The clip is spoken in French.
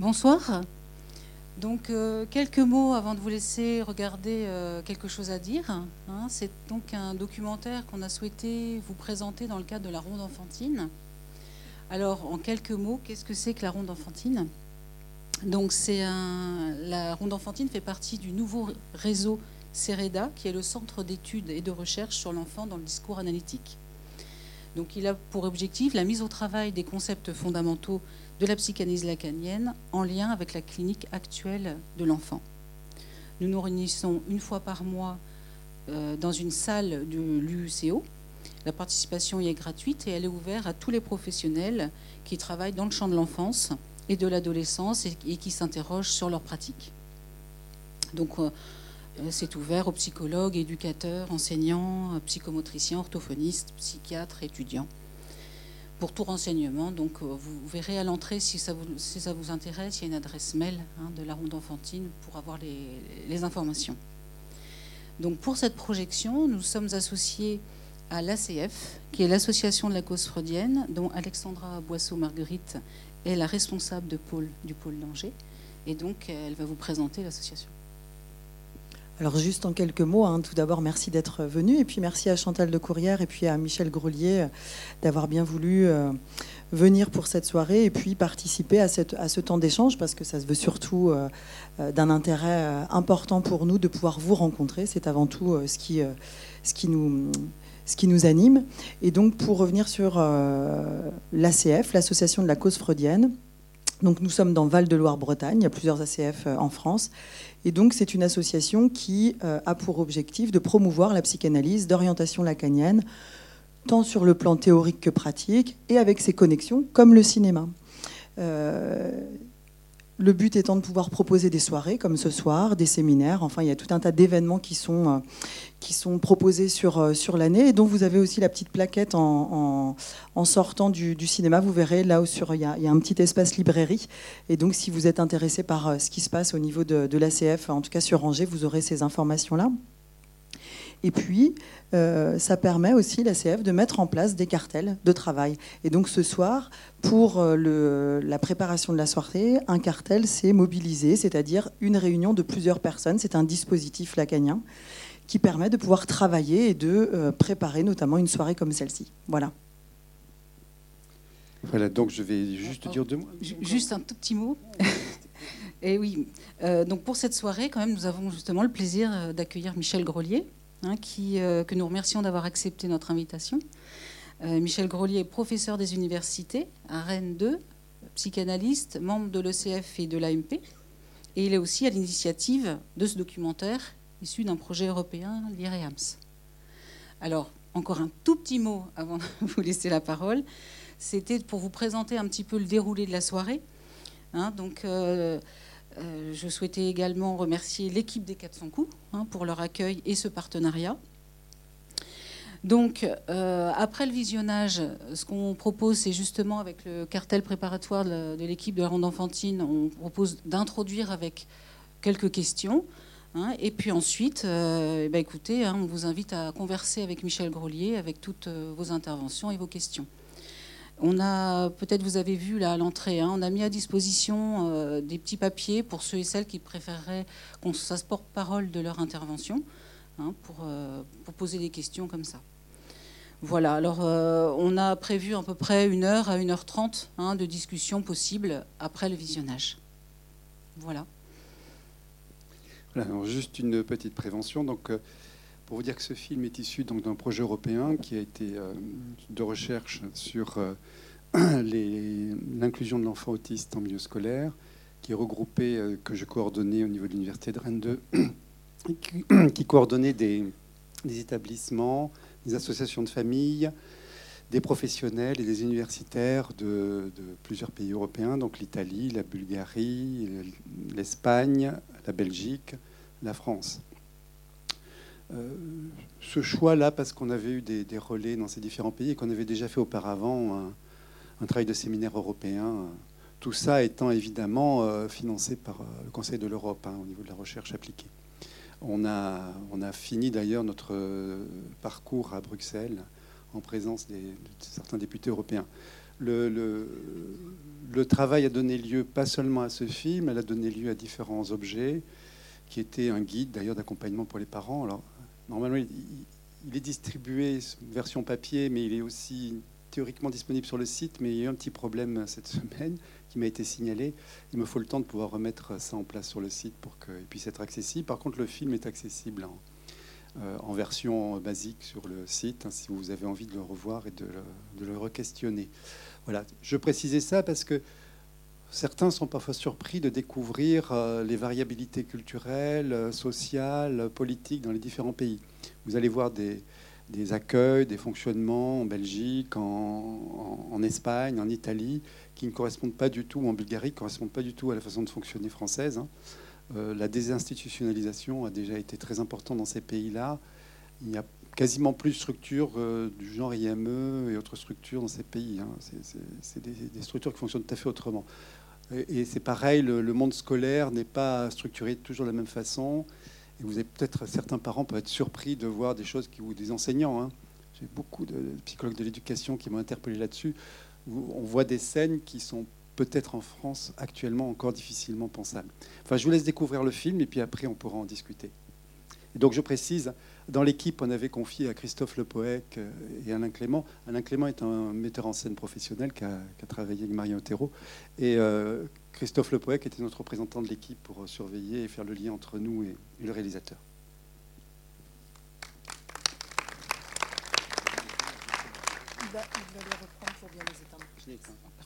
Bonsoir. Donc, euh, quelques mots avant de vous laisser regarder euh, quelque chose à dire. Hein. C'est donc un documentaire qu'on a souhaité vous présenter dans le cadre de la ronde enfantine. Alors, en quelques mots, qu'est-ce que c'est que la ronde enfantine? Donc, c'est un... la ronde enfantine fait partie du nouveau réseau CEREDA, qui est le centre d'études et de recherche sur l'enfant dans le discours analytique. Donc, il a pour objectif la mise au travail des concepts fondamentaux de la psychanalyse lacanienne en lien avec la clinique actuelle de l'enfant. Nous nous réunissons une fois par mois euh, dans une salle de l'UCO. La participation y est gratuite et elle est ouverte à tous les professionnels qui travaillent dans le champ de l'enfance et de l'adolescence et, qui s'interrogent sur leurs pratiques. C'est ouvert aux psychologues, éducateurs, enseignants, psychomotriciens, orthophonistes, psychiatres, étudiants pour tout renseignement. Donc, euh, vous verrez à l'entrée, si ça vous, intéresse, il y a une adresse mail hein, de la Ronde Enfantine pour avoir les, informations. Donc, pour cette projection, nous sommes associés à l'ACF, qui est l'association de la cause freudienne, dont Alexandra Boisseau-Marguerite est la responsable de pôle, du pôle d'Angers. Et donc, elle va vous présenter l'association. Alors juste en quelques mots, hein, tout d'abord merci d'être venu et puis merci à Chantal de Courrière et puis à Michel Grelier euh, d'avoir bien voulu euh, venir pour cette soirée et puis participer à, ce temps d'échange parce que ça se veut surtout euh, d'un intérêt important pour nous de pouvoir vous rencontrer. C'est avant tout ce, qui, nous anime. Et donc pour revenir sur l'ACF, l'Association de la cause freudienne, donc nous sommes dans Val-de-Loire-Bretagne, il y a plusieurs ACF en France. Et donc, c'est une association qui euh, a pour objectif de promouvoir la psychanalyse d'orientation lacanienne, tant sur le plan théorique que pratique, et avec ses connexions, comme le cinéma. Euh, le but étant de pouvoir proposer des soirées comme ce soir, des séminaires, enfin il y a tout un tas d'événements qui sont, euh, qui sont proposés sur, euh, sur l'année et dont vous avez aussi la petite plaquette en, en, sortant du, cinéma. Vous verrez là où sur, il, y a, il y a un petit espace librairie et donc si vous êtes intéressé par euh, ce qui se passe au niveau de, de l'ACF, en tout cas sur Angers, vous aurez ces informations-là. Et puis, euh, ça permet aussi l'ACF de mettre en place des cartels de travail. Et donc ce soir, pour euh, la préparation de la soirée, un cartel s'est mobilisé, c'est-à-dire une réunion de plusieurs personnes. C'est un dispositif lacanien qui permet de pouvoir travailler et de euh, préparer notamment une soirée comme celle-ci. Voilà. Voilà, donc je vais juste dire deux mots. Juste un tout petit mot. Et oui, donc pour cette soirée, quand même, nous avons justement le plaisir d'accueillir Michel Grelier, Hein, euh, que nous remercions d'avoir accepté notre invitation. Euh, Michel Grelier est professeur des universités à Rennes 2, psychanalyste, membre de l'ECF et de l'AMP. Et il est aussi à l'initiative de ce documentaire issu d'un projet européen, l'IREAMS. Alors, encore un tout petit mot avant de vous laisser la parole. C'était pour vous présenter un petit peu le déroulé de la soirée. Hein, donc, euh, euh, je souhaitais également remercier l'équipe des 400 coups hein, pour leur accueil et ce partenariat. Donc, euh, après le visionnage, ce qu'on propose, c'est justement avec le cartel préparatoire de l'équipe de la Ronde Enfantine, on propose d'introduire avec quelques questions. Hein, et puis ensuite, euh, eh ben, écoutez, hein, on vous invite à converser avec Michel Grelier avec toutes vos interventions et vos questions. On a, peut-être vous avez vu là à l'entrée, hein, on a mis à disposition euh, des petits papiers pour ceux et celles qui préféreraient qu'on se porte-parole de leur intervention, hein, euh, pour, poser des questions comme ça. Voilà, alors euh, on a prévu à peu près une heure à une heure trente hein, de discussion possible après le visionnage. Voilà. Juste une petite prévention. Pour vous dire que ce film est issu d'un projet européen qui a été euh, de recherche sur euh, l'inclusion de l'enfant autiste en milieu scolaire, qui est regroupé, euh, que je coordonnais au niveau de l'Université de Rennes 2, qui, coordonnait des, établissements, des associations de familles, des professionnels et des universitaires de plusieurs pays européens, donc l'Italie, la Bulgarie, l'Espagne, la Belgique, la France. Euh, ce choix-là, parce qu'on avait eu des, relais dans ces différents pays et qu'on avait déjà fait auparavant un, travail de séminaire européen, euh, tout ça étant évidemment euh, financé par le Conseil de l'Europe hein, au niveau de la recherche appliquée. On a, fini d'ailleurs notre parcours à Bruxelles en présence de certains députés européens. le, travail a donné lieu pas seulement à ce film, elle a donné lieu à différents objets, qui étaient un guide d'ailleurs d'accompagnement pour les parents. Normalement, il, est distribué version papier, mais il est aussi théoriquement disponible sur le site, mais il y a eu un petit problème cette semaine qui m'a été signalé. Il me faut le temps de pouvoir remettre ça en place sur le site pour qu'il puisse être accessible. Par contre, le film est accessible en, euh, version basique sur le site, hein, si vous avez envie de le revoir et de le, de le re-questionner. Voilà, je précisais ça parce que certains sont parfois surpris de découvrir euh, les variabilités culturelles, euh, sociales, politiques dans les différents pays. Vous allez voir des, accueils, des fonctionnements en Belgique, en, Espagne, en Italie, qui ne correspondent pas du tout, ou en Bulgarie, qui ne correspondent pas du tout à la façon de fonctionner française. Hein. Euh, la désinstitutionnalisation a déjà été très importante dans ces pays-là. Il n'y a quasiment plus de structures du genre IME et autres structures dans ces pays. Hein. C'est des, structures qui fonctionnent tout à fait autrement. Et, c'est pareil, le, monde scolaire n'est pas structuré toujours de la même façon. Et vous avez peut-être certains parents peuvent être surpris de voir des choses qui ou des enseignants. Hein. J'ai beaucoup de psychologues de l'éducation qui m'ont interpellé là-dessus. On voit des scènes qui sont peut-être en France actuellement encore difficilement pensables. Enfin, je vous laisse découvrir le film et puis après on pourra en discuter. Et donc je précise, dans l'équipe, on avait confié à Christophe Le Poec euh, et Alain Clément. Alain Clément est un metteur en scène professionnel qui a, travaillé avec Marion Otero. Et euh, Christophe Le Poec était notre représentant de l'équipe pour surveiller et faire le lien entre nous et, le réalisateur. Il va, les reprendre pour bien les éteindre.